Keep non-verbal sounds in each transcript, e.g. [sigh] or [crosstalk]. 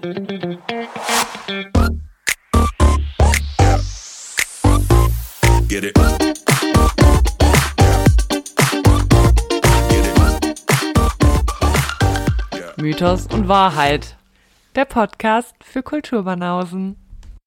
Get it. Mythos und Wahrheit. Der Podcast für Kulturbanausen.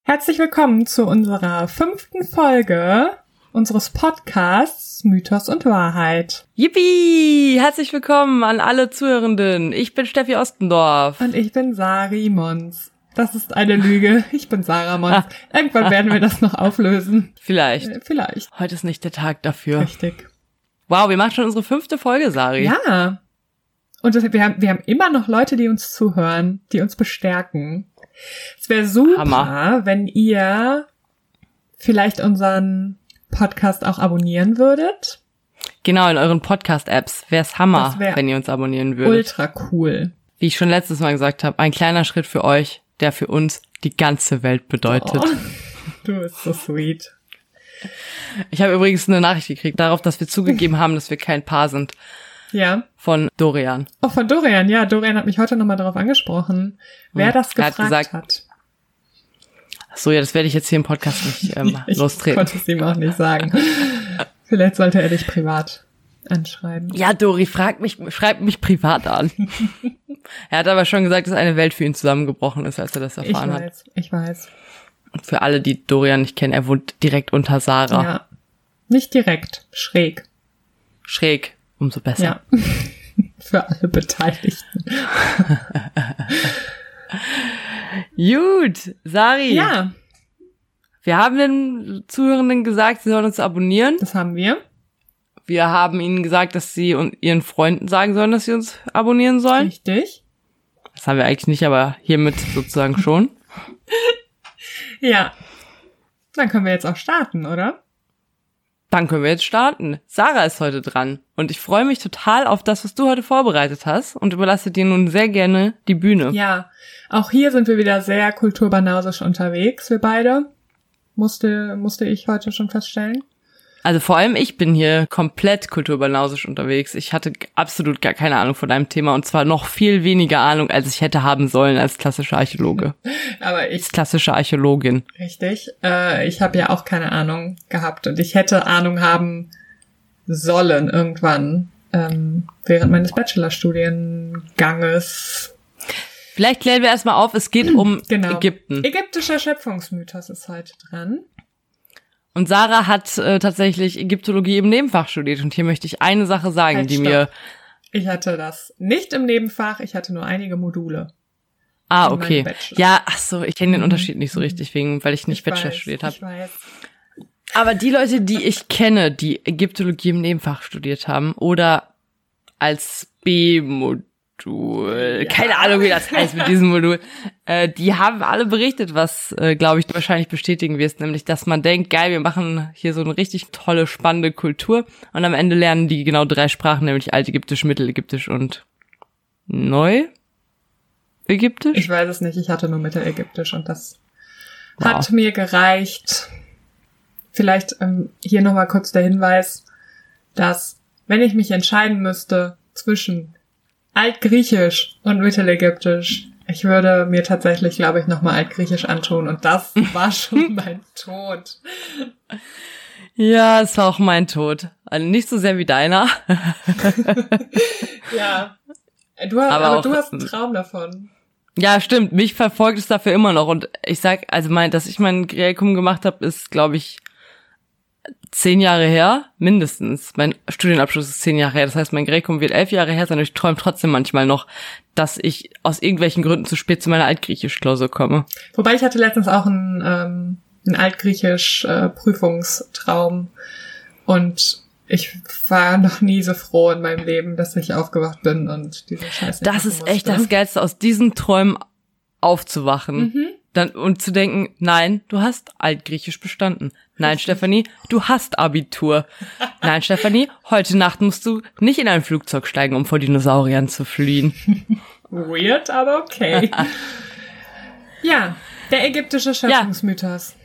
Herzlich willkommen zu unserer fünften Folge unseres Podcasts Mythos und Wahrheit. Yippie! Herzlich willkommen an alle Zuhörenden. Ich bin Steffi Ostendorf. Und ich bin Sari Mons. Das ist eine Lüge. Ich bin Sarah Mons. Irgendwann werden wir das noch auflösen. Vielleicht. Äh, Vielleicht. Heute ist nicht der Tag dafür. Richtig. Wow, wir machen schon unsere fünfte Folge, Sari. Ja. Und das, wir, haben, wir haben immer noch Leute, die uns zuhören, die uns bestärken. Es wäre super, Hammer. wenn ihr vielleicht unseren Podcast auch abonnieren würdet. Genau, in euren Podcast-Apps. Wär's Hammer, wär wenn ihr uns abonnieren würdet. Ultra cool. Wie ich schon letztes Mal gesagt habe, ein kleiner Schritt für euch, der für uns die ganze Welt bedeutet. Oh, du bist so sweet. Ich habe übrigens eine Nachricht gekriegt, darauf, dass wir zugegeben haben, dass wir kein Paar sind. Ja. Von Dorian. Oh, von Dorian. Ja, Dorian hat mich heute nochmal darauf angesprochen, wer Hm. das Er hat gefragt gesagt, hat. So, ja, das werde ich jetzt hier im Podcast nicht [laughs] ähm, Ich lostreten. konnte es ihm auch nicht sagen. [laughs] Vielleicht sollte er dich privat anschreiben. Ja, Dori, frag mich, schreib mich privat an. [laughs] er hat aber schon gesagt, dass eine Welt für ihn zusammengebrochen ist, als er das Ich erfahren hat. weiß, ich weiß. Und für alle, die Dorian nicht kennen, er wohnt direkt unter Sarah. Ja. Nicht direkt, schräg. Schräg, umso besser. Ja. Für alle Beteiligten. [laughs] Gut, Sari. Ja, Wir haben den Zuhörenden gesagt, sie sollen uns abonnieren. das haben wir. Wir haben ihnen gesagt, dass sie und ihren Freunden sagen sollen, dass sie uns abonnieren sollen. Richtig. Das haben wir eigentlich nicht, aber hiermit sozusagen schon. [laughs] Ja. Dann können wir jetzt auch starten, oder? Dann können wir jetzt starten. Sarah ist heute dran und ich freue mich total auf das, was du heute vorbereitet hast und überlasse dir nun sehr gerne die Bühne. Ja. Auch hier sind wir wieder sehr kulturbanausisch unterwegs, wir beide. Musste, musste ich heute schon feststellen. Also vor allem ich bin hier komplett kulturbanausisch unterwegs. Ich hatte absolut gar keine Ahnung von deinem Thema und zwar noch viel weniger Ahnung, als ich hätte haben sollen als klassischer Archäologe. [laughs] Aber ich Als klassische Archäologin. Richtig. Äh, ich habe ja auch keine Ahnung gehabt und ich hätte Ahnung haben sollen irgendwann ähm, während meines Bachelorstudienganges. Vielleicht klären wir erstmal auf, es geht um Genau. Ägypten. Ägyptischer Schöpfungsmythos ist heute dran. Und Sarah hat äh, tatsächlich Ägyptologie im Nebenfach studiert und hier möchte ich eine Sache sagen, Halt, die stopp. mir Ich hatte das nicht im Nebenfach, ich hatte nur einige Module. Ah, okay. Ja, ach so, ich kenne den Mhm. Unterschied nicht so richtig wegen, weil ich nicht Ich Bachelor weiß, studiert habe. Aber die Leute, die ich kenne, die Ägyptologie im Nebenfach studiert haben oder als B-Modul, Ja. keine Ahnung, wie das heißt mit diesem Modul, äh, die haben alle berichtet, was, äh, glaube ich, du wahrscheinlich bestätigen wirst, nämlich, dass man denkt, geil, wir machen hier so eine richtig tolle, spannende Kultur und am Ende lernen die genau drei Sprachen, nämlich Altägyptisch, Mittelägyptisch und Neu? Ägyptisch? Ich weiß es nicht, ich hatte nur Mittelägyptisch und das Wow. hat mir gereicht. Vielleicht ähm, hier nochmal kurz der Hinweis, dass wenn ich mich entscheiden müsste zwischen Altgriechisch und Mittelägyptisch, ich würde mir tatsächlich, glaube ich, nochmal Altgriechisch antun und das [laughs] war schon mein Tod. Ja, es war auch mein Tod. Also nicht so sehr wie deiner. [laughs] Ja. Du, hast- Aber aber, du hast einen Traum davon. Ja, stimmt. Mich verfolgt es dafür immer noch. Und ich sag, also mein, dass ich mein Gräkum gemacht habe, ist, glaube ich, zehn Jahre her, mindestens. Mein Studienabschluss ist zehn Jahre her. Das heißt, mein Gräkum wird elf Jahre her sein. Und ich träume trotzdem manchmal noch, dass ich aus irgendwelchen Gründen zu spät zu meiner Altgriechisch-Klausur komme. Wobei ich hatte letztens auch einen, ähm, einen altgriechisch äh, Prüfungstraum und ich war noch nie so froh in meinem Leben, dass ich aufgewacht bin und diese Scheiße. Das ist echt das Geilste, aus diesen Träumen aufzuwachen. Mhm. Dann, und zu denken, nein, du hast Altgriechisch bestanden. Nein, Stefanie, du hast Abitur. Nein, Stefanie, heute Nacht musst du nicht in ein Flugzeug steigen, um vor Dinosauriern zu fliehen. Weird, aber okay. [laughs] ja, der ägyptische Schöpfungsmythos.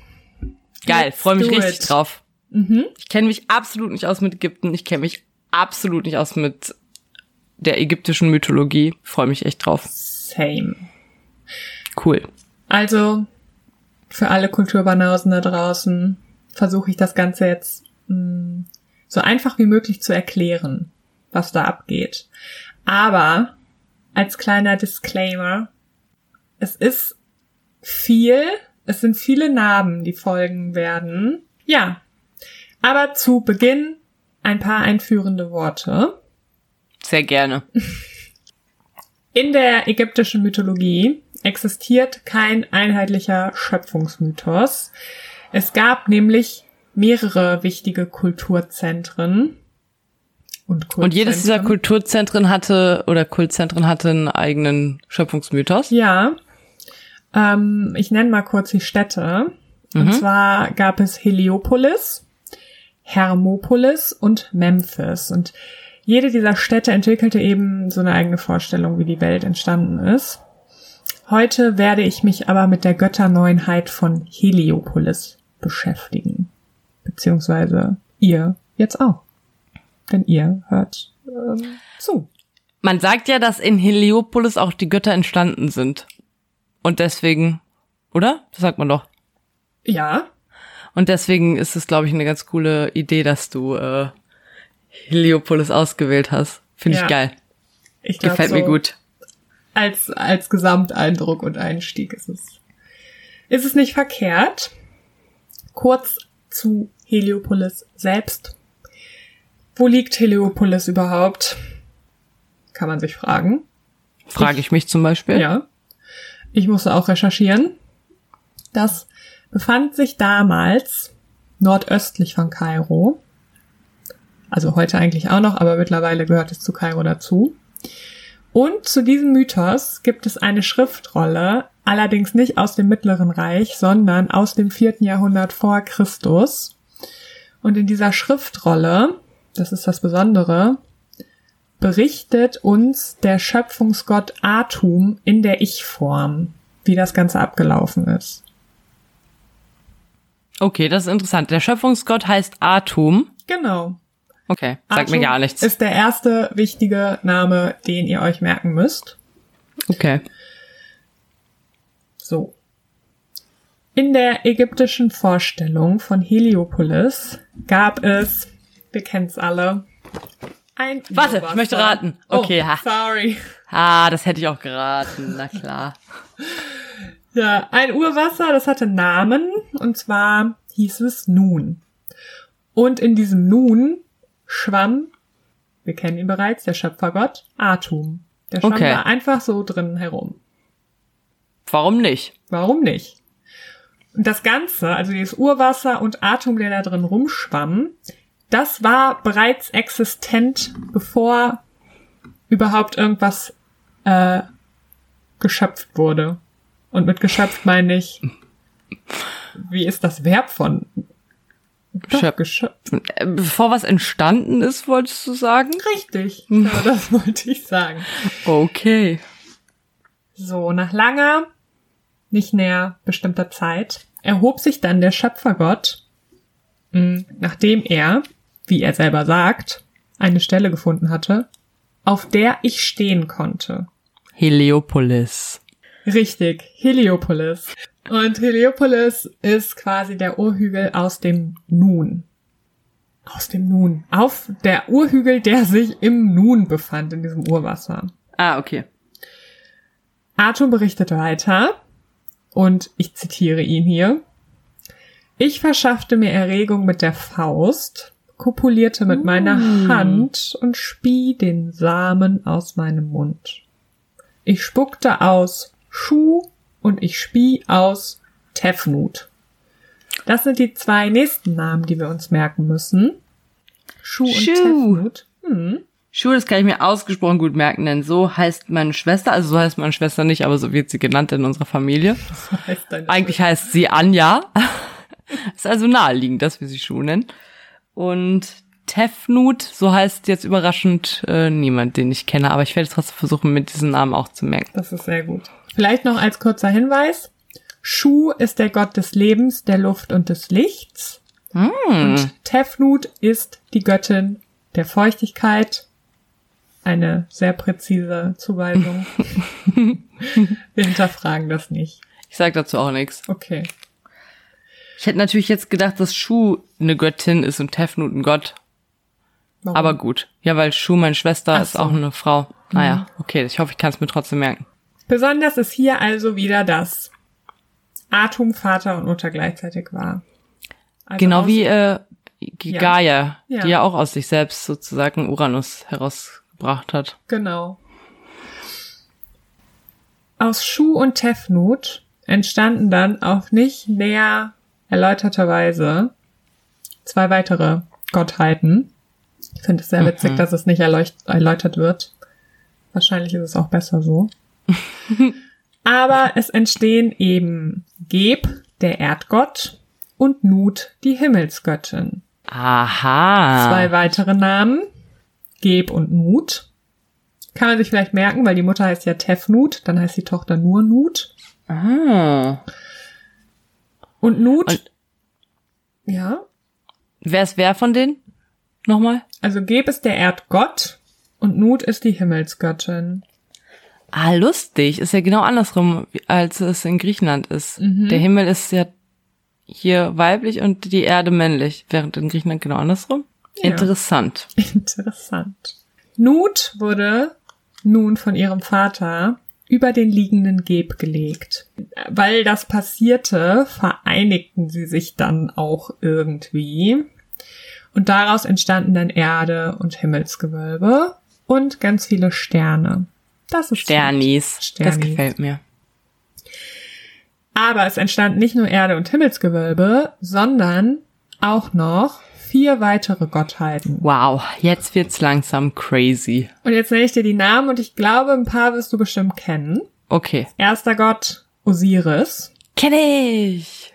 Geil, Let's freue mich richtig it. drauf. Mhm. Ich kenne mich absolut nicht aus mit Ägypten. Ich kenne mich absolut nicht aus mit der ägyptischen Mythologie. Freue mich echt drauf. Same. Cool. Cool. Also, für alle Kulturbanausen da draußen versuche ich das Ganze jetzt mh, so einfach wie möglich zu erklären, was da abgeht. Aber als kleiner Disclaimer, es ist viel, es sind viele Narben, die folgen werden. Ja. Aber zu Beginn ein paar einführende Worte. Sehr gerne. In der ägyptischen Mythologie existiert kein einheitlicher Schöpfungsmythos. Es gab nämlich mehrere wichtige Kulturzentren. Und, Kultzentren. und jedes dieser Kulturzentren hatte oder Kultzentren hatte einen eigenen Schöpfungsmythos? Ja. Ähm, ich nenne mal kurz die Städte. Mhm. Und zwar gab es Heliopolis, Hermopolis und Memphis. Und jede dieser Städte entwickelte eben so eine eigene Vorstellung, wie die Welt entstanden ist. Heute werde ich mich aber mit der Götterneuenheit von Heliopolis beschäftigen. Beziehungsweise ihr jetzt auch. Denn ihr hört ähm, zu. Man sagt ja, dass in Heliopolis auch die Götter entstanden sind. Und deswegen, oder? Das sagt man doch. Ja. Und deswegen ist es, glaube ich, eine ganz coole Idee, dass du äh, Heliopolis ausgewählt hast. Finde ja. ich geil. Ich glaub, Gefällt so mir gut. Als, als Gesamteindruck und Einstieg ist es, ist es nicht verkehrt. Kurz zu Heliopolis selbst. Wo liegt Heliopolis überhaupt? Kann man sich fragen. Frage ich, ich mich zum Beispiel. Ja. Ich musste auch recherchieren. Das befand sich damals nordöstlich von Kairo also heute eigentlich auch noch, aber mittlerweile gehört es zu Kairo dazu. Und zu diesem Mythos gibt es eine Schriftrolle, allerdings nicht aus dem Mittleren Reich, sondern aus dem vierten Jahrhundert vor Christus. Und in dieser Schriftrolle, das ist das Besondere, berichtet uns der Schöpfungsgott Atum in der Ich-Form, wie das Ganze abgelaufen ist. Okay, das ist interessant. Der Schöpfungsgott heißt Atum. Genau. Okay, sagt mir gar nichts. Ist der erste wichtige Name, den ihr euch merken müsst. Okay. So. In der ägyptischen Vorstellung von Heliopolis gab es, wir kennen's alle, ein Warte, ich möchte raten. Oh, okay, oh, sorry. Ah, das hätte ich auch geraten, na klar. ja, ein Urwasser, das hatte Namen, und zwar hieß es Nun. Und in diesem Nun schwamm, wir kennen ihn bereits, der Schöpfergott, Atum. Der schwamm okay. da einfach so drin herum. Warum nicht? Warum nicht? Und das Ganze, also dieses Urwasser und Atum, der da drin rumschwamm, das war bereits existent, bevor überhaupt irgendwas äh, geschöpft wurde. Und mit geschöpft meine ich, wie ist das Verb von Schöp geschöpft. Äh, bevor was entstanden ist, wolltest du sagen? Richtig, ja, [laughs] das wollte ich sagen. Okay. So, nach langer, nicht näher bestimmter Zeit, erhob sich dann der Schöpfergott, hm, nachdem er, wie er selber sagt, eine Stelle gefunden hatte, auf der ich stehen konnte. Heliopolis. Richtig, Heliopolis. Und Heliopolis ist quasi der Urhügel aus dem Nun. Aus dem Nun. Auf der Urhügel, der sich im Nun befand, in diesem Urwasser. Ah, okay. Atom berichtet weiter, und ich zitiere ihn hier. Ich verschaffte mir Erregung mit der Faust, kopulierte mit meiner mm. Hand und spie den Samen aus meinem Mund. Ich spuckte aus Schuh und ich spie aus Tefnut. Das sind die zwei nächsten Namen, die wir uns merken müssen. Schuh und Tefnut. Hm. Schuh, das kann ich mir ausgesprochen gut merken, denn so heißt meine Schwester, also so heißt meine Schwester nicht, aber so wird sie genannt in unserer Familie. [laughs] So heißt Eigentlich Schwester. heißt sie Anja. [laughs] ist also naheliegend, dass wir sie Schuh nennen. Und Tefnut, so heißt jetzt überraschend äh, niemand, den ich kenne, aber ich werde trotzdem versuchen, mit diesem Namen auch zu merken. Das ist sehr gut. Vielleicht noch als kurzer Hinweis. Shu ist der Gott des Lebens, der Luft und des Lichts. Mm. Und Tefnut ist die Göttin der Feuchtigkeit eine sehr präzise Zuweisung. [laughs] Wir hinterfragen das nicht. Ich sag dazu auch nichts. Okay. Ich hätte natürlich jetzt gedacht, dass Shu eine Göttin ist und Tefnut ein Gott. Warum? Aber gut. Ja, weil Shu, meine Schwester, Ach ist so. Mhm. auch eine Frau. Naja, okay, ich hoffe, ich kann es mir trotzdem merken. Besonders ist hier also wieder das Atum Vater und Mutter gleichzeitig war. Also genau wie äh, Ja. Gaia, Ja. die ja auch aus sich selbst sozusagen Uranus herausgebracht hat. Genau. Aus Schuh und Tefnut entstanden dann auf nicht näher erläuterter Weise zwei weitere Gottheiten. Ich finde es sehr witzig, dass es nicht erläutert wird. Wahrscheinlich ist es auch besser so. [laughs] Aber es entstehen eben Geb, der Erdgott, und Nut, die Himmelsgöttin. Aha. Zwei weitere Namen, Geb und Nut. Kann man sich vielleicht merken, weil die Mutter heißt ja Tefnut, dann heißt die Tochter nur Nut. Ah. Und Nut, Und- ja, Wer ist wer von denen? Nochmal? also Geb ist der Erdgott und Nut ist die Himmelsgöttin. Ah, lustig. Ist ja genau andersrum, als es in Griechenland ist. Mhm. Der Himmel ist ja hier weiblich und die Erde männlich, während in Griechenland genau andersrum. Ja. Interessant. Interessant. Nut wurde nun von ihrem Vater über den liegenden Geb gelegt. Weil das passierte, vereinigten sie sich dann auch irgendwie. Und daraus entstanden dann Erde und Himmelsgewölbe und ganz viele Sterne. Das ist Sternis. Das Sternis. gefällt mir. Aber es entstanden nicht nur Erde und Himmelsgewölbe, sondern auch noch vier weitere Gottheiten. Wow, jetzt wird's langsam crazy. Und jetzt nenne ich dir die Namen und ich glaube, ein paar wirst du bestimmt kennen. Okay. Erster Gott Osiris, Kenn ich.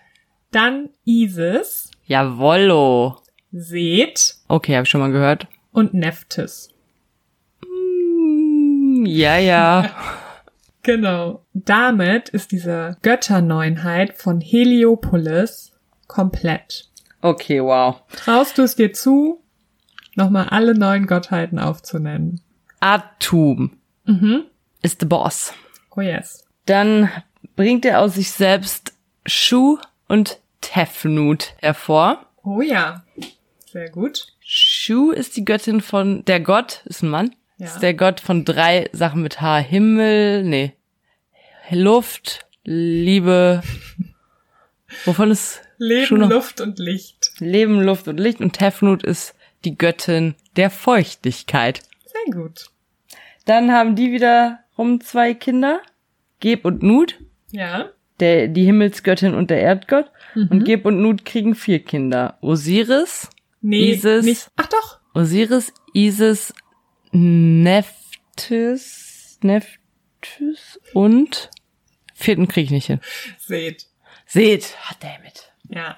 dann Isis, Jawollo. Seth Okay, habe ich schon mal gehört. und Nephthys. Hm, Ja, ja. [laughs] Genau. Damit ist diese Götterneunheit von Heliopolis komplett. Okay, wow. Traust du es dir zu, nochmal alle neun Gottheiten aufzunennen? Atum Mhm. ist the boss. Oh yes. Dann bringt er aus sich selbst Shu und Tefnut hervor. Oh ja. Sehr gut. Shu ist die Göttin von, der Gott, ist ein Mann, Ja. ist der Gott von drei Sachen mit H. Himmel, nee, Luft, Liebe, [laughs] wovon ist Leben? Luft und Licht. Leben, Luft und Licht und Tefnut ist die Göttin der Feuchtigkeit. Sehr gut. Dann haben die wiederum zwei Kinder, Geb und Nut, Ja. der, die Himmelsgöttin und der Erdgott. Und Geb und Nut kriegen vier Kinder. Osiris, Nee, Isis. nicht. Ach doch. Osiris, Isis, Nephthys, Nephthys und vierten krieg ich nicht hin. Seht. Seht, ah, damn it. Ja.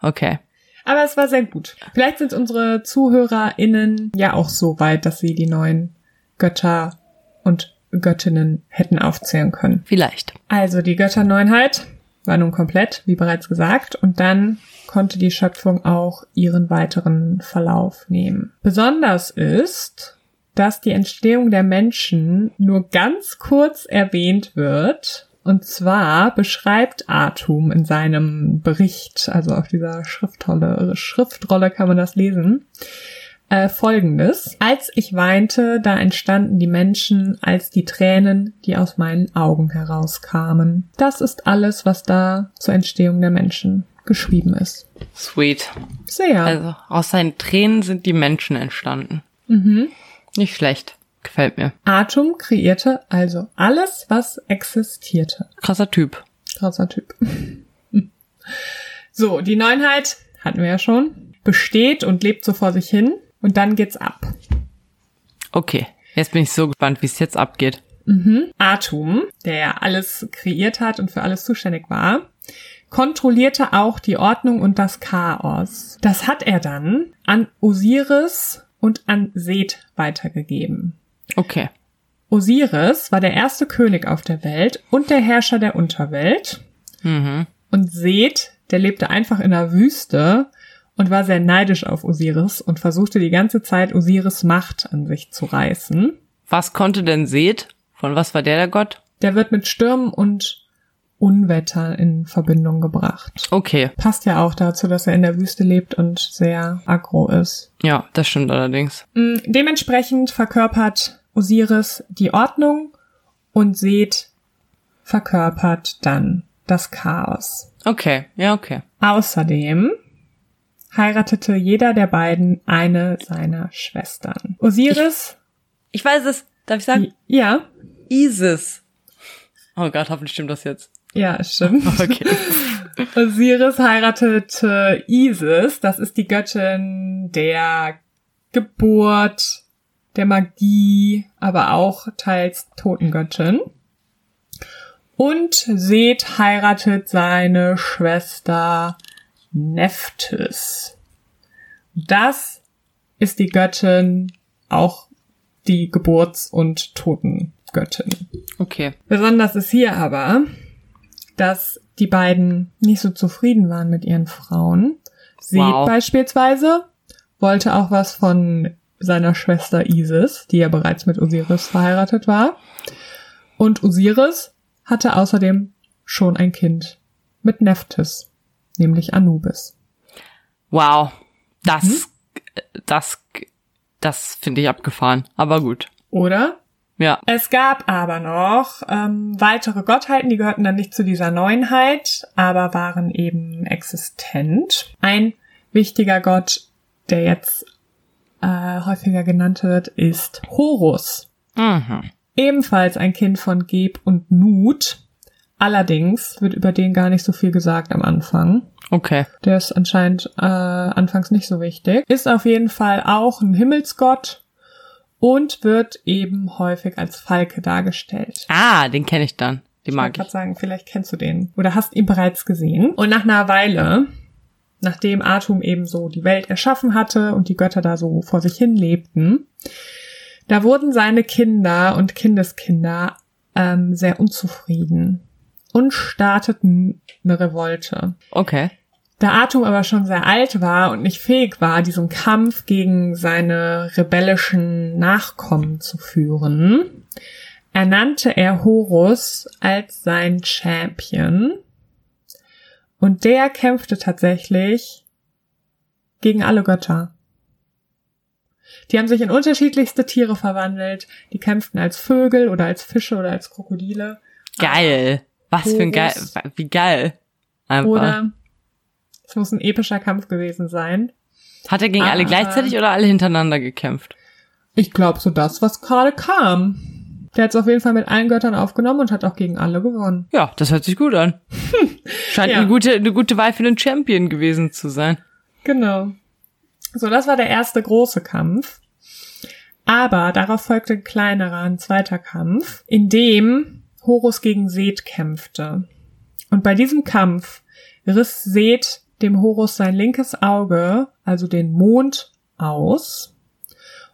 Okay. Aber es war sehr gut. Vielleicht sind unsere ZuhörerInnen ja auch so weit, dass sie die neuen Götter und Göttinnen hätten aufzählen können. Vielleicht. Also die Götterneunheit war nun komplett, wie bereits gesagt, und dann konnte die Schöpfung auch ihren weiteren Verlauf nehmen. Besonders ist, dass die Entstehung der Menschen nur ganz kurz erwähnt wird. Und zwar beschreibt Atum in seinem Bericht, also auf dieser Schriftrolle, Schriftrolle kann man das lesen, äh, folgendes. Als ich weinte, da entstanden die Menschen als die Tränen, die aus meinen Augen herauskamen. Das ist alles, was da zur Entstehung der Menschen geschrieben ist. Sweet. Sehr. Also aus seinen Tränen sind die Menschen entstanden. mhm. Nicht schlecht. Gefällt mir. Atom kreierte also alles, was existierte. Krasser Typ. Krasser Typ. [laughs] so, die Neunheit hatten wir ja schon. Besteht und lebt so vor sich hin. Und dann geht's ab. Okay. Jetzt bin ich so gespannt, wie es jetzt abgeht. Atum, der ja alles kreiert hat und für alles zuständig war, kontrollierte auch die Ordnung und das Chaos. Das hat er dann an Osiris und an Seth weitergegeben. Okay. Osiris war der erste König auf der Welt und der Herrscher der Unterwelt. Mhm. Und Seth, der lebte einfach in der Wüste und war sehr neidisch auf Osiris und versuchte die ganze Zeit Osiris Macht an sich zu reißen. Was konnte denn Seth? Von was war der der Gott? Der wird mit Stürmen und Unwetter in Verbindung gebracht. Okay. Passt ja auch dazu, dass er in der Wüste lebt und sehr aggro ist. Ja, das stimmt allerdings. Mm, Dementsprechend verkörpert Osiris die Ordnung und Seth verkörpert dann das Chaos. Okay, ja, okay. Außerdem heiratete jeder der beiden eine seiner Schwestern. Osiris, Ich weiß es. Darf ich sagen? ja, Isis. Oh Gott, hoffentlich stimmt das jetzt. ja, es stimmt. [laughs] Okay. Osiris heiratete Isis, das ist die Göttin der Geburt, der Magie, aber auch teils Totengöttin. Und Seth heiratet seine Schwester Nephthys. Das ist die Göttin, auch die Geburts- und Totengöttin. Okay. Besonders ist hier aber, dass die beiden nicht so zufrieden waren mit ihren Frauen. Seth Wow. beispielsweise wollte auch was von seiner Schwester Isis, die ja bereits mit Osiris verheiratet war. Und Osiris hatte außerdem schon ein Kind mit Nephthys, nämlich Anubis. Wow. Das, das, das finde ich abgefahren. Aber gut. Oder? Ja. Es gab aber noch ähm, weitere Gottheiten, die gehörten dann nicht zu dieser Neuenheit, aber waren eben existent. Ein wichtiger Gott, der jetzt äh, häufiger genannt wird, ist Horus. Mhm. Ebenfalls ein Kind von Geb und Nut. Allerdings wird über den gar nicht so viel gesagt am Anfang. Okay. Der ist anscheinend äh, anfangs nicht so wichtig. Ist auf jeden Fall auch ein Himmelsgott und wird eben häufig als Falke dargestellt. Ah, den kenne ich dann. Den Ich mag ich. gerade sagen, vielleicht kennst du den oder hast ihn bereits gesehen. Und nach einer Weile, nachdem Atum eben so die Welt erschaffen hatte und die Götter da so vor sich hin lebten, da wurden seine Kinder und Kindeskinder ähm, sehr unzufrieden und starteten eine Revolte. Okay. Da Atum aber schon sehr alt war und nicht fähig war, diesen Kampf gegen seine rebellischen Nachkommen zu führen, ernannte er Horus als sein Champion. Und der kämpfte tatsächlich gegen alle Götter. Die haben sich in unterschiedlichste Tiere verwandelt. Die kämpften als Vögel oder als Fische oder als Krokodile. Geil. Was für ein geil, wie geil. Einfach. Oder es muss ein epischer Kampf gewesen sein. Hat er gegen alle Ah. gleichzeitig oder alle hintereinander gekämpft? Ich glaube so das, was gerade kam. Der hat es auf jeden Fall mit allen Göttern aufgenommen und hat auch gegen alle gewonnen. Ja, das hört sich gut an. [laughs] Scheint Ja. eine gute, eine gute Wahl für den Champion gewesen zu sein. Genau. So, das war der erste große Kampf. Aber darauf folgte ein kleinerer, ein zweiter Kampf, in dem Horus gegen Seth kämpfte. Und bei diesem Kampf riss Seth dem Horus sein linkes Auge, also den Mond, aus.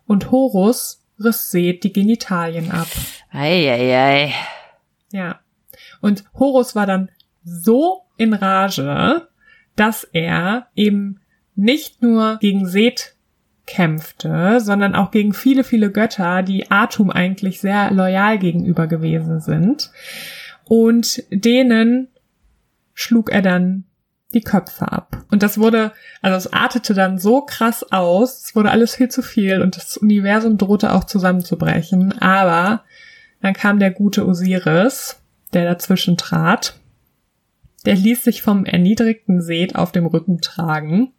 Und Horus riss Seth die Genitalien ab. Eieiei. Ja. Und Horus war dann so in Rage, dass er eben nicht nur gegen Seth kämpfte, sondern auch gegen viele, viele Götter, die Atum eigentlich sehr loyal gegenüber gewesen sind. Und denen schlug er dann die Köpfe ab. Und das wurde, also es artete dann so krass aus, es wurde alles viel zu viel und das Universum drohte auch zusammenzubrechen. Aber dann kam der gute Osiris, der dazwischen trat. Der ließ sich vom erniedrigten Seth auf dem Rücken tragen,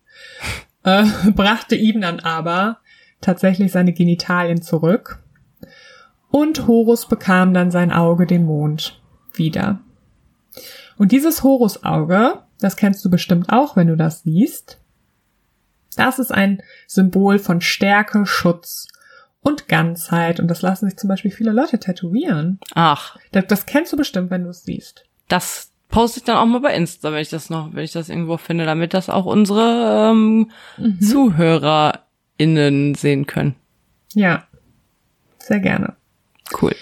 äh, [laughs] brachte ihm dann aber tatsächlich seine Genitalien zurück. Und Horus bekam dann sein Auge, den Mond, wieder. Und dieses Horusauge, das kennst du bestimmt auch, wenn du das siehst, das ist ein Symbol von Stärke, Schutz und Ganzheit. Und das lassen sich zum Beispiel viele Leute tätowieren. Ach, Das, das kennst du bestimmt, wenn du es siehst. das poste ich dann auch mal bei Insta, wenn ich das noch, wenn ich das irgendwo finde, damit das auch unsere ähm, ZuhörerInnen sehen können. Ja, sehr gerne. Cool.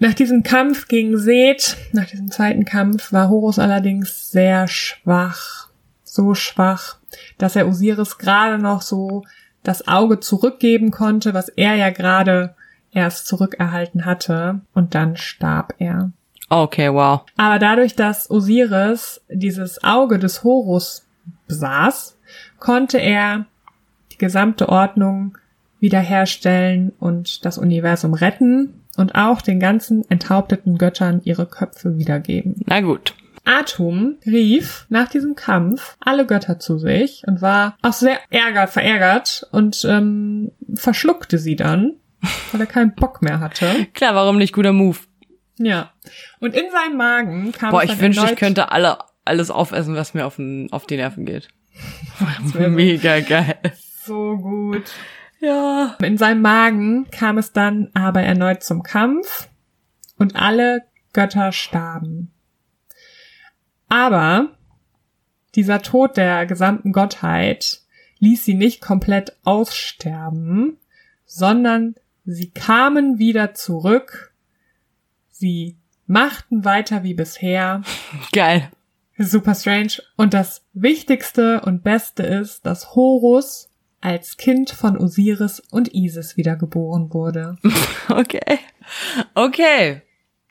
Nach diesem Kampf gegen Seth, nach diesem zweiten Kampf, war Horus allerdings sehr schwach. so schwach, dass er Osiris gerade noch so das Auge zurückgeben konnte, was er ja gerade erst zurückerhalten hatte, und dann starb er. Okay, wow. Aber dadurch, dass Osiris dieses Auge des Horus besaß, konnte er die gesamte Ordnung wiederherstellen und das Universum retten und auch den ganzen enthaupteten Göttern ihre Köpfe wiedergeben. Na gut. Atum rief nach diesem Kampf alle Götter zu sich und war auch sehr ärgert, verärgert und ähm, verschluckte sie dann, weil er keinen Bock mehr hatte. [laughs] Klar, warum nicht guter Move? Ja. Und in seinem Magen kam Boah, ich wünschte, ich könnte alle alles aufessen, was mir auf, den, auf die Nerven geht. [laughs] [laughs] Mega geil. so gut. Ja. In seinem Magen kam es dann aber erneut zum Kampf und alle Götter starben. Aber dieser Tod der gesamten Gottheit ließ sie nicht komplett aussterben, sondern sie kamen wieder zurück, sie machten weiter wie bisher, [laughs] Geil. Super strange. Und das Wichtigste und Beste ist, dass Horus als Kind von Osiris und Isis wiedergeboren wurde. [laughs] Okay. Okay.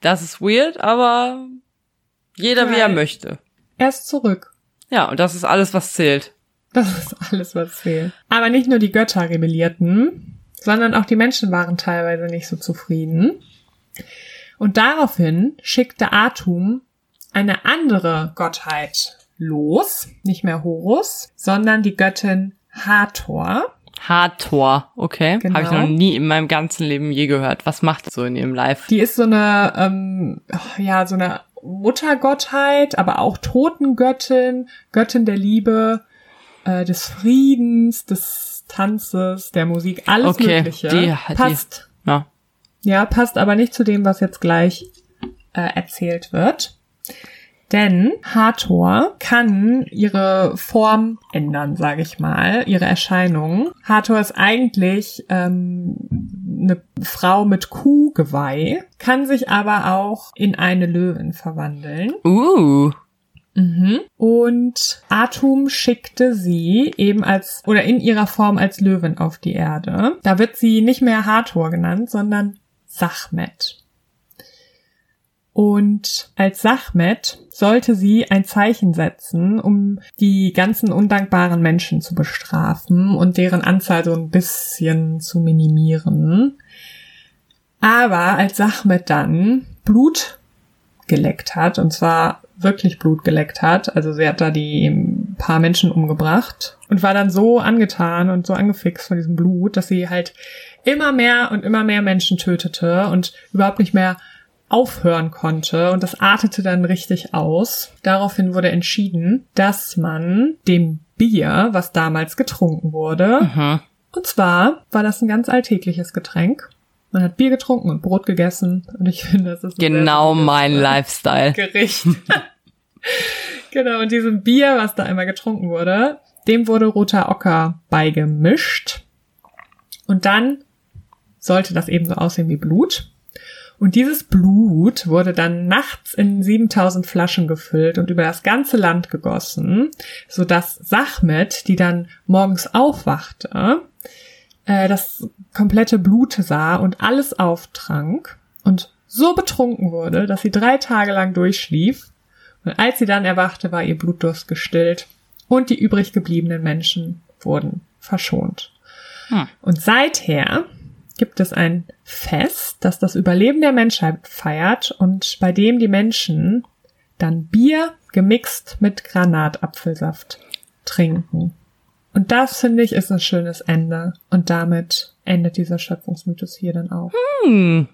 Das ist weird, aber jeder wie er möchte. Er ist zurück. Ja, und das ist alles, was zählt. Das ist alles, was fehlt. Aber nicht nur die Götter rebellierten, sondern auch die Menschen waren teilweise nicht so zufrieden. Und daraufhin schickte Atum eine andere Gottheit los, nicht mehr Horus, sondern die Göttin Hathor. Hathor, okay. Genau. Habe ich noch nie in meinem ganzen Leben je gehört. Was macht die so in ihrem Live? Die ist so eine, ähm, ja, so eine Muttergottheit, aber auch Totengöttin, Göttin der Liebe, äh, des Friedens, des Tanzes, der Musik, alles Okay, Mögliche. die- die- passt. Ja. Ja, passt aber nicht zu dem, was jetzt gleich äh, erzählt wird. Denn Hathor kann ihre Form ändern, sage ich mal, ihre Erscheinung. Hathor ist eigentlich ähm, eine Frau mit Kuhgeweih, kann sich aber auch in eine Löwin verwandeln. Uh. Mhm. Und Atum schickte sie eben als oder in ihrer Form als Löwin auf die Erde. Da wird sie nicht mehr Hathor genannt, sondern Sachmet. Und als Sachmet sollte sie ein Zeichen setzen, um die ganzen undankbaren Menschen zu bestrafen und deren Anzahl so ein bisschen zu minimieren. Aber als Sachmet dann Blut geleckt hat, und zwar wirklich Blut geleckt hat, also sie hat da die paar Menschen umgebracht und war dann so angetan und so angefixt von diesem Blut, dass sie halt immer mehr und immer mehr Menschen tötete und überhaupt nicht mehr aufhören konnte und das artete dann richtig aus. Daraufhin wurde entschieden, dass man dem Bier, was damals getrunken wurde, Mhm. und zwar war das ein ganz alltägliches Getränk. Man hat Bier getrunken und Brot gegessen und ich finde, das ist Genau mein [laughs] Lifestyle. Gericht. [laughs] genau, und diesem Bier, was da einmal getrunken wurde, dem wurde roter Ocker beigemischt. Und dann sollte das eben so aussehen wie Blut. Und dieses Blut wurde dann nachts in 7000 Flaschen gefüllt und über das ganze Land gegossen, sodass Sachmet, die dann morgens aufwachte, äh, das komplette Blut sah und alles auftrank und so betrunken wurde, dass sie drei Tage lang durchschlief. Und als sie dann erwachte, war ihr Blutdurst gestillt und die übrig gebliebenen Menschen wurden verschont. Hm. Und seither gibt es ein Fest, das das Überleben der Menschheit feiert und bei dem die Menschen dann Bier gemixt mit Granatapfelsaft trinken. Und das finde ich ist ein schönes Ende. Und damit endet dieser Schöpfungsmythos hier dann auch. Hm.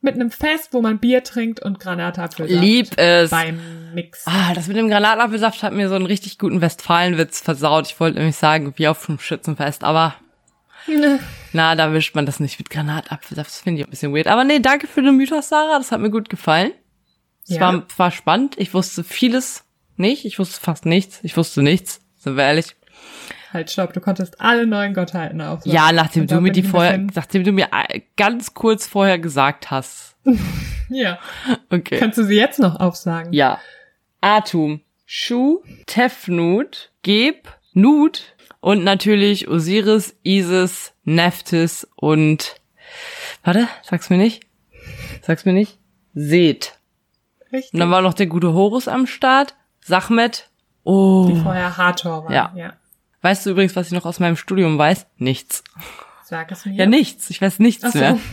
Mit einem Fest, wo man Bier trinkt und Granatapfelsaft Lieb es. beim Mix. Ah, das mit dem Granatapfelsaft hat mir so einen richtig guten Westfalenwitz versaut. Ich wollte nämlich sagen, wie auf dem Schützenfest, aber na, da wischt man das nicht mit Granatapfelsaft. Das finde ich ein bisschen weird. Aber nee, danke für den Mythos, Sarah. Das hat mir gut gefallen. Es Ja. war, war spannend. Ich wusste vieles nicht. Ich wusste fast nichts. Ich wusste nichts. Sind wir ehrlich? Halt, stopp, du konntest alle neuen Gottheiten aufsagen. Ja, nachdem du mir die vorher, nachdem du mir ganz kurz vorher gesagt hast. [laughs] Ja. Okay. Kannst du sie jetzt noch aufsagen? Ja. Atum, Shu, Tefnut, Geb, Nut und natürlich Osiris, Isis, Nephthys und warte, sag's mir nicht. Sag's mir nicht. Seth. Richtig. Und dann war noch der gute Horus am Start. Sachmet. Oh. Die vorher Hathor war. Ja. ja. Weißt du übrigens, was ich noch aus meinem Studium weiß? Nichts. Sag es mir. Ja, nichts. Ich weiß nichts so. mehr. [laughs]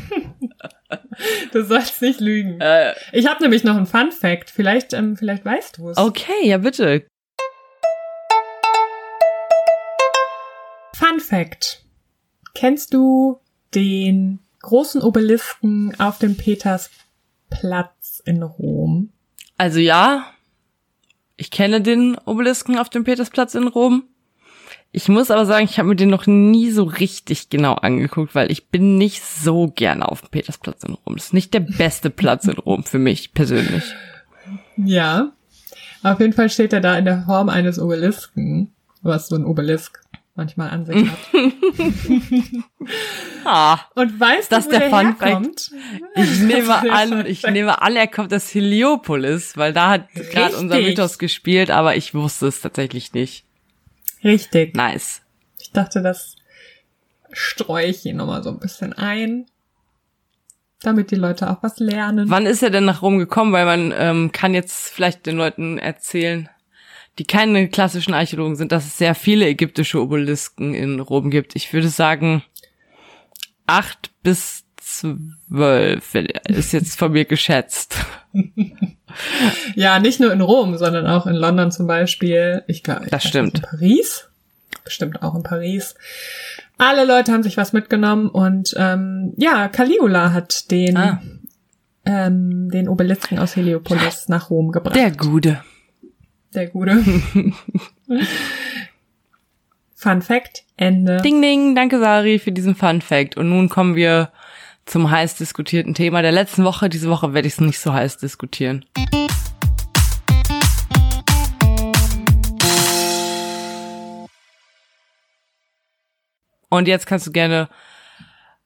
Du sollst nicht lügen. Äh, Ich habe nämlich noch einen Fun Fact. Vielleicht, ähm, vielleicht weißt du es. okay, ja bitte. Fun Fact. Kennst du den großen Obelisken auf dem Petersplatz in Rom? Also ja, ich kenne den Obelisken auf dem Petersplatz in Rom. Ich muss aber sagen, ich habe mir den noch nie so richtig genau angeguckt, weil ich bin nicht so gerne auf dem Petersplatz in Rom. Das ist nicht der beste Platz in Rom für mich persönlich. Ja. Auf jeden Fall steht er da in der Form eines Obelisken, was so ein Obelisk manchmal an sich hat. [laughs] Ah, Und weißt Das du, ist wo der Fun herkommt? ich nehme an, ich nehme an, er kommt aus Heliopolis, weil da hat gerade unser. Mythos gespielt, aber ich wusste es tatsächlich nicht. Richtig. Nice. Ich dachte, das streue ich hier nochmal so ein bisschen ein, damit die Leute auch was lernen. Wann ist er denn nach Rom gekommen? Weil man ähm, kann jetzt vielleicht den Leuten erzählen, die keine klassischen Archäologen sind, dass es sehr viele ägyptische Obelisken in Rom gibt. Ich würde sagen, acht bis zwölf ist jetzt von mir geschätzt. [laughs] Ja, nicht nur in Rom, sondern auch in London zum Beispiel. Ich glaube, Das stimmt. In Paris. Bestimmt auch in Paris. Alle Leute haben sich was mitgenommen und ähm, ja, Caligula hat den, Ah. ähm, den Obelisken aus Heliopolis nach Rom gebracht. Der Gute. Der Gute. Fun Fact, Ende. Ding, ding, danke Sari für diesen Fun Fact. Und nun kommen wir zum heiß diskutierten Thema der letzten Woche. Diese Woche werde ich es nicht so heiß diskutieren. Und jetzt kannst du gerne,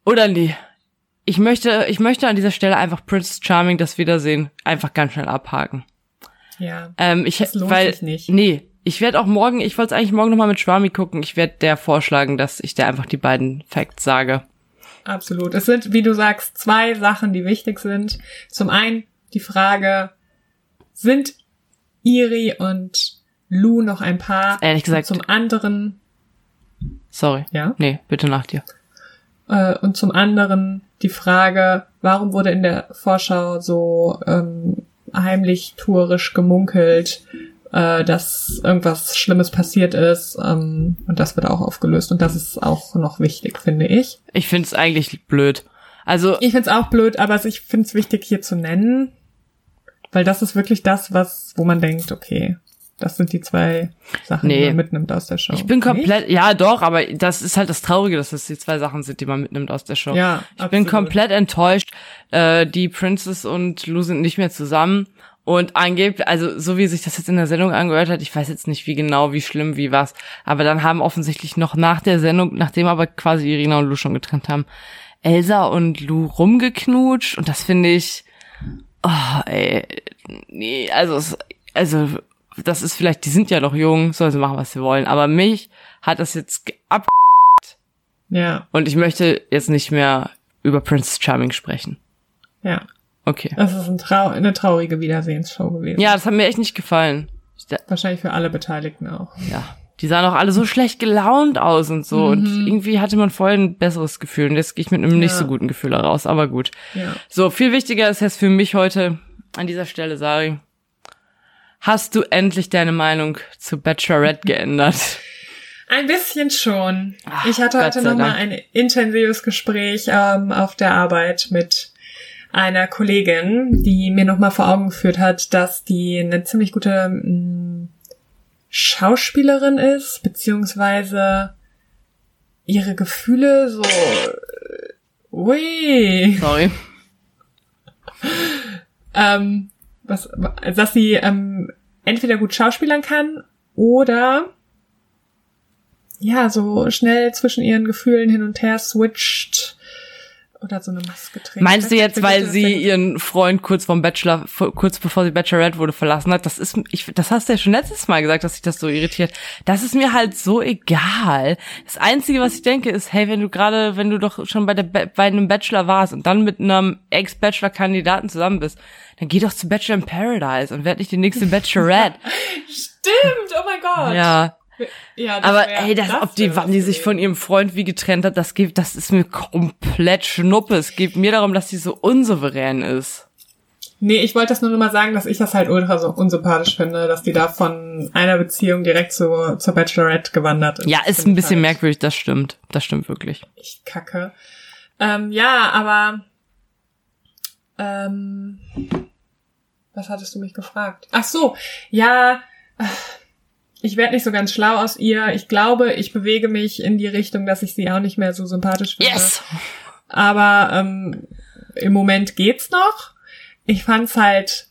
oder nee, ich möchte, ich möchte an dieser Stelle einfach Prince Charming das Wiedersehen einfach ganz schnell abhaken. Ja. Ähm, ich, Das lohnt weil, sich nicht. Nee, ich werde auch morgen, ich wollte es eigentlich morgen nochmal mit Schwami gucken. Ich werde der vorschlagen, dass ich dir einfach die beiden Facts sage. Absolut. Es sind, wie du sagst, zwei Sachen, die wichtig sind. Zum einen die Frage, sind Iri und Lou noch ein Paar? Ehrlich gesagt- Und zum anderen, Sorry. ja. Nee, bitte nach dir. Äh, und zum anderen die Frage, warum wurde in der Vorschau so ähm, heimlich tourisch gemunkelt, äh, dass irgendwas Schlimmes passiert ist. Ähm, und das wird auch aufgelöst. Und das ist auch noch wichtig, finde ich. Ich finde es eigentlich blöd. Also, Ich find's auch blöd, aber ich find's wichtig hier zu nennen, weil das ist wirklich das, was, wo man denkt, okay, das sind die zwei Sachen, die Nee. man mitnimmt aus der Show. ich bin komplett, ja doch, aber das ist halt das Traurige, dass das die zwei Sachen sind, die man mitnimmt aus der Show. Ja, ich bin absolut. komplett enttäuscht. Äh, die Princess und Lou sind nicht mehr zusammen. Und angeblich, also so wie sich das jetzt in der Sendung angehört hat, ich weiß jetzt nicht wie genau, wie schlimm, wie was, aber dann haben offensichtlich noch nach der Sendung, nachdem aber quasi Irina und Lou schon getrennt haben, Elsa und Lou rumgeknutscht und das finde ich, oh, ey, nee, also, es- also, das ist vielleicht, die sind ja noch jung, sollen sie machen, was sie wollen, aber mich hat das jetzt ab Ja, und ich möchte jetzt nicht mehr über Prince Charming sprechen. ja. Okay. Das ist ein Trau eine traurige Wiedersehensshow gewesen. Ja, das hat mir echt nicht gefallen. Wahrscheinlich für alle Beteiligten auch. ja. Die sahen auch alle so schlecht gelaunt aus und so. Und irgendwie hatte man vorher ein besseres Gefühl. Und jetzt gehe ich mit einem nicht Ja. so guten Gefühl heraus. Aber gut. Ja. So, viel wichtiger ist jetzt für mich heute an dieser Stelle, Sari. Hast du endlich deine Meinung zu Bachelorette geändert? Ein bisschen schon. Ach, ich hatte heute nochmal ein intensives Gespräch ähm, auf der Arbeit mit einer Kollegin, die mir nochmal vor Augen geführt hat, dass die eine ziemlich gute mh, Schauspielerin ist, beziehungsweise ihre Gefühle so, äh, ui, Sorry. ähm, was, dass sie ähm, entweder gut schauspielern kann oder ja, so schnell zwischen ihren Gefühlen hin und her switcht oder so eine Maske trägt. Meinst du jetzt, weil sie ihren Freund kurz vom Bachelor, kurz bevor sie Bachelorette wurde, verlassen hat? Das ist, ich, das hast du ja schon letztes Mal gesagt, dass sich das so irritiert. Das ist mir halt so egal. Das Einzige, was ich denke, ist, hey, wenn du gerade, wenn du doch schon bei der, bei einem Bachelor warst und dann mit einem Ex-Bachelor-Kandidaten zusammen bist, dann geh doch zu Bachelor in Paradise und werd nicht die nächste Bachelorette. [laughs] Stimmt, oh mein Gott. ja. Ja das Aber ey, das, ob die, wann die sich von ihrem Freund wie getrennt hat, das gibt, das ist mir komplett Schnuppe. Es geht mir darum, dass sie so unsouverän ist. Ja, Das ist finde ein ich bisschen halt merkwürdig, das stimmt. Das stimmt wirklich. Echt kacke. Ähm, ja, aber ähm, was hattest du mich gefragt? Ach so, ja, äh, ich werde nicht so ganz schlau aus ihr. Ich glaube, ich bewege mich in die Richtung, dass ich sie auch nicht mehr so sympathisch finde. Yes! Aber ähm, im Moment geht's noch. Ich fand's halt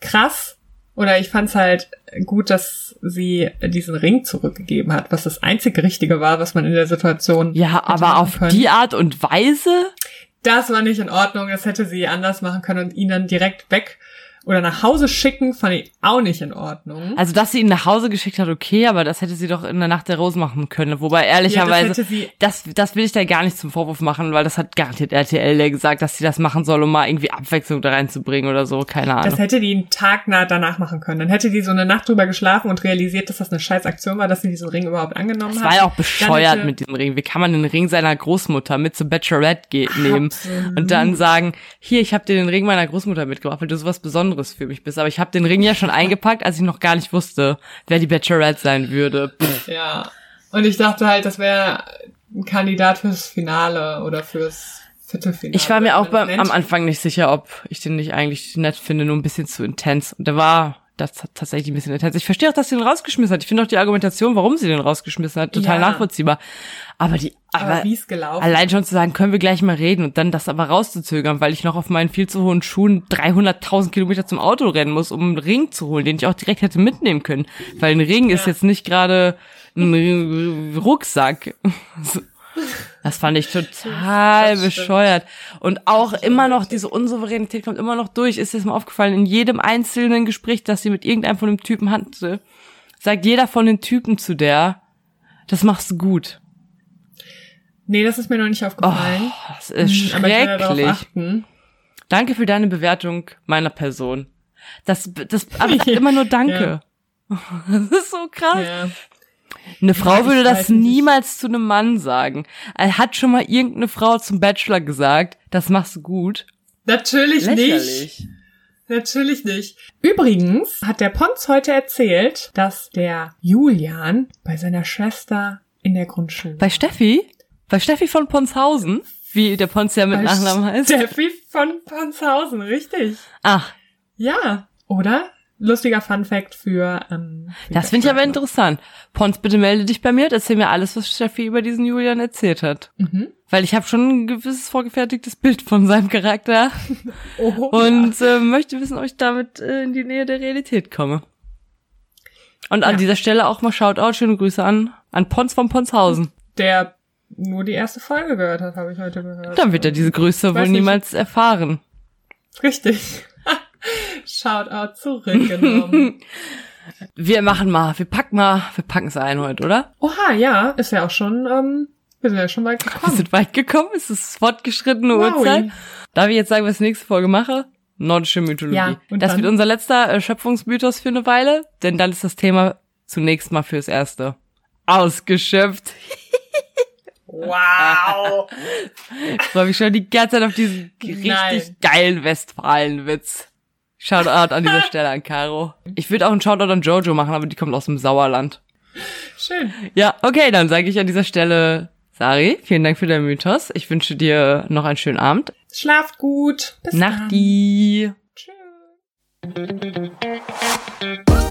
krass oder ich fand's halt gut, dass sie diesen Ring zurückgegeben hat, was das einzige Richtige war, was man in der Situation Ja, aber auf können. die Art und Weise? Das war nicht in Ordnung. Das hätte sie anders machen können und ihn dann direkt weg oder nach Hause schicken, fand ich auch nicht in Ordnung. Also, dass sie ihn nach Hause geschickt hat, okay, aber das hätte sie doch in der Nacht der Rose machen können. Wobei, ehrlicherweise, Ja, das das, das will ich da gar nicht zum Vorwurf machen, weil das hat garantiert RTL gesagt, dass sie das machen soll, um mal irgendwie Abwechslung da reinzubringen oder so, keine Ahnung. Das hätte die einen Tag nah danach machen können. Dann hätte die so eine Nacht drüber geschlafen und realisiert, dass das eine scheiß Aktion war, dass sie diesen Ring überhaupt angenommen Das hat. war ja auch bescheuert hätte- mit diesem Ring. Wie kann man den Ring seiner Großmutter mit zur Bachelorette nehmen Absolut. und dann sagen, hier, ich habe dir den Ring meiner Großmutter mitgebracht, weil du sowas Besonderes für mich bist. Aber ich habe den Ring ja schon eingepackt, als ich noch gar nicht wusste, wer die Bachelorette sein würde. Pff. Ja. Und ich dachte halt, das wäre ein Kandidat fürs Finale oder fürs Viertelfinale. Ich war mir auch beim, am. Anfang nicht sicher, ob ich den nicht eigentlich nett finde, nur ein bisschen zu intens. Und der war das hat tatsächlich ein bisschen intens. Ich verstehe auch, dass sie den rausgeschmissen hat. Ich finde auch die Argumentation, warum sie den rausgeschmissen hat, total Ja. nachvollziehbar. Aber die, Aber aber wie es gelaufen Allein schon zu sagen, können wir gleich mal reden und dann das aber rauszuzögern, weil ich noch auf meinen viel zu hohen Schuhen 300.000 Kilometer zum Auto rennen muss, um einen Ring zu holen, den ich auch direkt hätte mitnehmen können. Weil ein Ring ist Ja. jetzt nicht gerade ein Rucksack. [laughs] Das fand ich total bescheuert. Und auch immer noch, diese Unsouveränität kommt immer noch durch. Ist dir das mal aufgefallen, in jedem einzelnen Gespräch, das sie mit irgendeinem von dem Typen hatte, sagt jeder von den Typen zu der, das machst du gut. Nee, das ist mir noch nicht Oh, aufgefallen. das ist Hm, ich schrecklich. Danke für deine Bewertung meiner Person. Das, das, aber sagt [laughs] immer nur Danke. [laughs] Das ist so krass. Ja. Eine Frau ich würde das weiß nicht. niemals zu einem Mann sagen. Er hat schon mal irgendeine Frau zum Bachelor gesagt, das machst du gut. Natürlich nicht. Lächerlich. Natürlich nicht. Übrigens hat der Pons heute erzählt, dass der Julian bei seiner Schwester in der Grundschule. Bei Steffi? Bei Steffi von Ponshausen? Wie der Pons ja mit Bei Nachnamen heißt? Steffi von Ponshausen, richtig. Ach, Ja, oder? Lustiger Fun Fact für. Ähm, für das finde ich aber interessant. Pons, bitte melde dich bei mir. Erzähl mir alles, was Steffi über diesen Julian erzählt hat. Mhm. Weil ich habe schon ein gewisses vorgefertigtes Bild von seinem Charakter [laughs] Oh, und äh, möchte wissen, ob ich damit äh, in die Nähe der Realität komme. Und an Ja. dieser Stelle auch mal Shoutout, schöne Grüße an, an Pons von Ponshausen. der nur die erste Folge gehört hat, habe ich heute gehört. Dann wird er diese Grüße wohl niemals erfahren. Richtig. Shoutout zurückgenommen. [laughs] Wir machen mal, wir packen mal, wir packen es ein heute, oder? Oha, ja, ist ja auch schon, ähm, wir sind ja schon weit Wir gekommen. sind weit gekommen, es ist fortgeschrittene Wowi. Uhrzeit. Darf ich jetzt sagen, was ich nächste Folge mache? Nordische Mythologie. Ja, und das dann? wird unser letzter äh, Schöpfungsmythos für eine Weile, denn dann ist das Thema zunächst mal fürs Erste ausgeschöpft. Wow. [laughs] Ich freue mich schon die ganze Zeit auf diesen richtig Nein. geilen Westfalen-Witz. Shoutout an dieser Stelle an Caro. Ich würde auch einen Shoutout an Jojo machen, aber die kommt aus dem Sauerland. Schön. Ja, okay, dann sage ich an dieser Stelle, Sari, vielen Dank für deinen Mythos. Ich wünsche dir noch einen schönen Abend. Schlaft gut. Bis Nachti. Dann. Tschüss.